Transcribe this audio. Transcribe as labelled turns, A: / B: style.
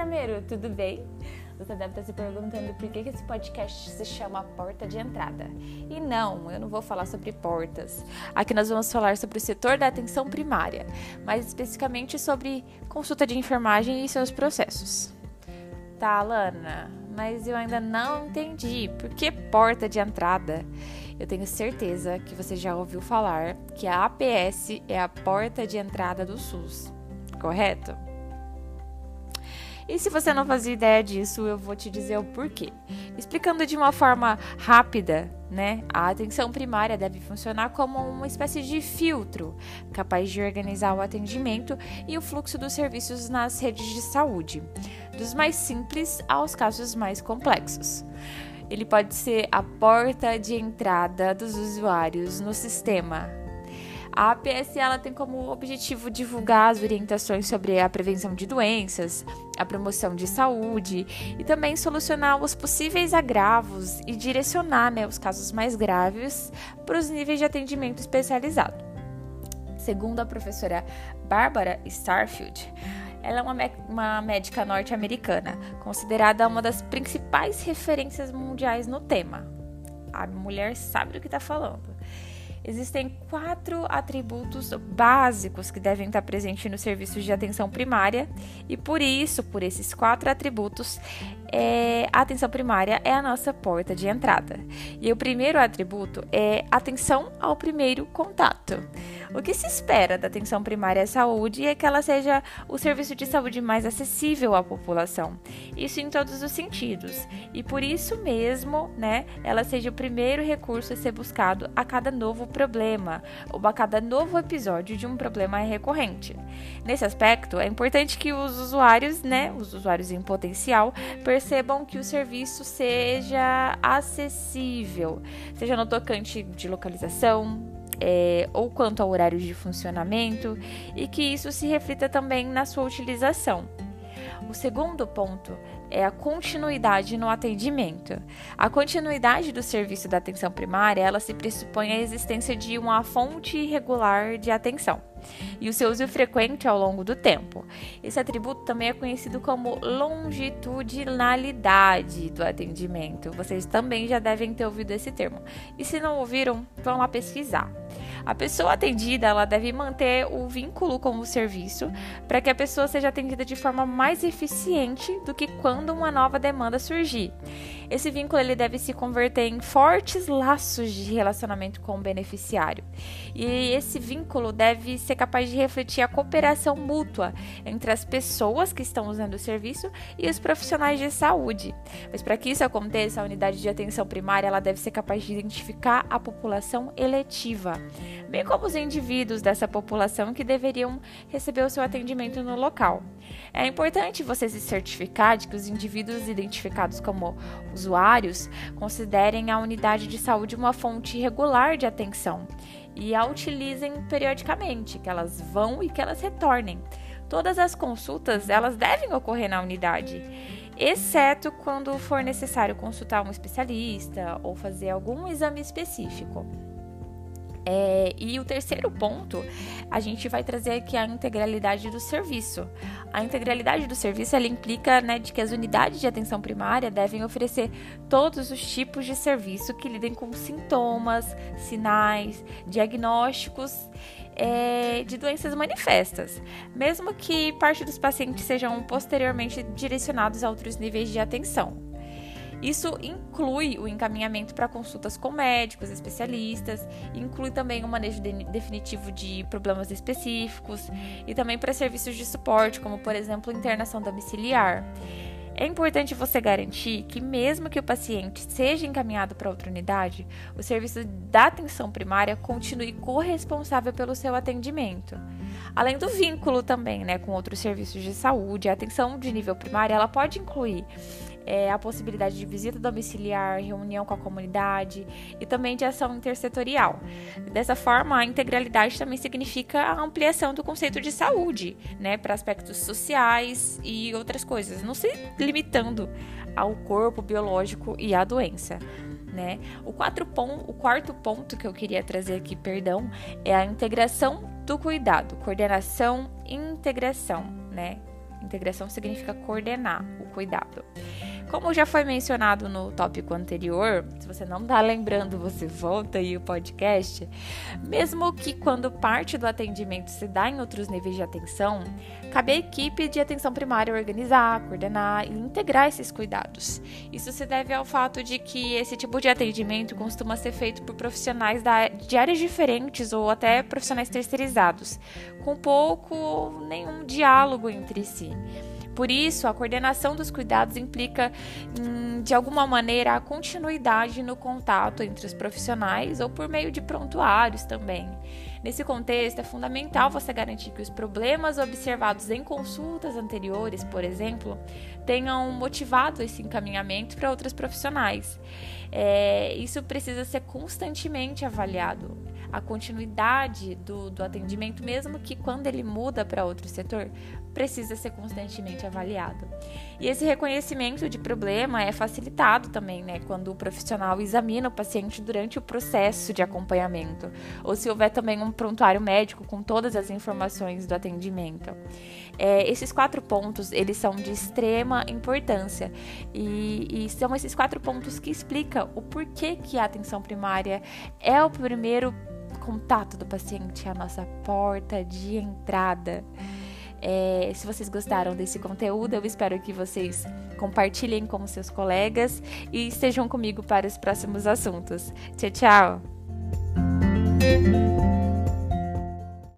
A: enfermeiro, tudo bem? Você deve estar se perguntando por que esse podcast se chama Porta de Entrada. E não, eu não vou falar sobre portas. Aqui nós vamos falar sobre o setor da atenção primária, mais especificamente sobre consulta de enfermagem e seus processos. Tá, Alana, mas eu ainda não entendi. Por que porta de entrada? Eu tenho certeza que você já ouviu falar que a APS é a porta de entrada do SUS, correto? E se você não fazia ideia disso, eu vou te dizer o porquê. Explicando de uma forma rápida, né? A atenção primária deve funcionar como uma espécie de filtro, capaz de organizar o atendimento e o fluxo dos serviços nas redes de saúde, dos mais simples aos casos mais complexos. Ele pode ser a porta de entrada dos usuários no sistema, a APS ela tem como objetivo divulgar as orientações sobre a prevenção de doenças, a promoção de saúde e também solucionar os possíveis agravos e direcionar né, os casos mais graves para os níveis de atendimento especializado. Segundo a professora Barbara Starfield, ela é uma, uma médica norte-americana, considerada uma das principais referências mundiais no tema. A mulher sabe do que está falando. Existem quatro atributos básicos que devem estar presentes no serviço de atenção primária, e por isso, por esses quatro atributos, é, a atenção primária é a nossa porta de entrada. E o primeiro atributo é atenção ao primeiro contato. O que se espera da atenção primária à saúde é que ela seja o serviço de saúde mais acessível à população. Isso em todos os sentidos. E por isso mesmo, né, ela seja o primeiro recurso a ser buscado a cada novo problema ou a cada novo episódio de um problema recorrente. Nesse aspecto, é importante que os usuários, né, os usuários em potencial, percebam que o serviço seja acessível, seja no tocante de localização, é, ou quanto ao horário de funcionamento e que isso se reflita também na sua utilização. O segundo ponto é a continuidade no atendimento. A continuidade do serviço da atenção primária, ela se pressupõe a existência de uma fonte regular de atenção e o seu uso frequente ao longo do tempo. Esse atributo também é conhecido como longitudinalidade do atendimento. Vocês também já devem ter ouvido esse termo. E se não ouviram, vão lá pesquisar. A pessoa atendida ela deve manter o vínculo com o serviço para que a pessoa seja atendida de forma mais eficiente do que quando uma nova demanda surgir. Esse vínculo ele deve se converter em fortes laços de relacionamento com o beneficiário. E esse vínculo deve ser capaz de refletir a cooperação mútua entre as pessoas que estão usando o serviço e os profissionais de saúde. Mas para que isso aconteça, a unidade de atenção primária ela deve ser capaz de identificar a população eletiva bem como os indivíduos dessa população que deveriam receber o seu atendimento no local. É importante você se certificar de que os indivíduos identificados como usuários considerem a unidade de saúde uma fonte regular de atenção e a utilizem periodicamente, que elas vão e que elas retornem. Todas as consultas, elas devem ocorrer na unidade exceto quando for necessário consultar um especialista ou fazer algum exame específico. É, e o terceiro ponto, a gente vai trazer aqui a integralidade do serviço. A integralidade do serviço ela implica né, de que as unidades de atenção primária devem oferecer todos os tipos de serviço que lidem com sintomas, sinais, diagnósticos é, de doenças manifestas, mesmo que parte dos pacientes sejam posteriormente direcionados a outros níveis de atenção. Isso inclui o encaminhamento para consultas com médicos, especialistas, inclui também o manejo de, definitivo de problemas específicos e também para serviços de suporte, como por exemplo internação domiciliar. É importante você garantir que, mesmo que o paciente seja encaminhado para outra unidade, o serviço da atenção primária continue corresponsável pelo seu atendimento. Além do vínculo também né, com outros serviços de saúde, a atenção de nível primário ela pode incluir é, a possibilidade de visita domiciliar, reunião com a comunidade e também de ação intersetorial. Dessa forma, a integralidade também significa a ampliação do conceito de saúde, né, para aspectos sociais e outras coisas, não se limitando ao corpo biológico e à doença. Né? O, pon o quarto ponto que eu queria trazer aqui, perdão, é a integração do cuidado, coordenação e integração, né? Integração significa coordenar o cuidado. Como já foi mencionado no tópico anterior, se você não está lembrando, você volta aí o podcast. Mesmo que quando parte do atendimento se dá em outros níveis de atenção, cabe à equipe de atenção primária organizar, coordenar e integrar esses cuidados. Isso se deve ao fato de que esse tipo de atendimento costuma ser feito por profissionais de áreas diferentes ou até profissionais terceirizados, com pouco ou nenhum diálogo entre si. Por isso, a coordenação dos cuidados implica, hum, de alguma maneira, a continuidade no contato entre os profissionais ou por meio de prontuários também. Nesse contexto, é fundamental você garantir que os problemas observados em consultas anteriores, por exemplo, tenham motivado esse encaminhamento para outros profissionais. É, isso precisa ser constantemente avaliado a continuidade do, do atendimento, mesmo que quando ele muda para outro setor, precisa ser constantemente avaliado. E esse reconhecimento de problema é facilitado também, né, quando o profissional examina o paciente durante o processo de acompanhamento, ou se houver também um prontuário médico com todas as informações do atendimento. É, esses quatro pontos, eles são de extrema importância e, e são esses quatro pontos que explicam o porquê que a atenção primária é o primeiro contato do paciente é a nossa porta de entrada. É, se vocês gostaram desse conteúdo, eu espero que vocês compartilhem com seus colegas e estejam comigo para os próximos assuntos. Tchau, tchau!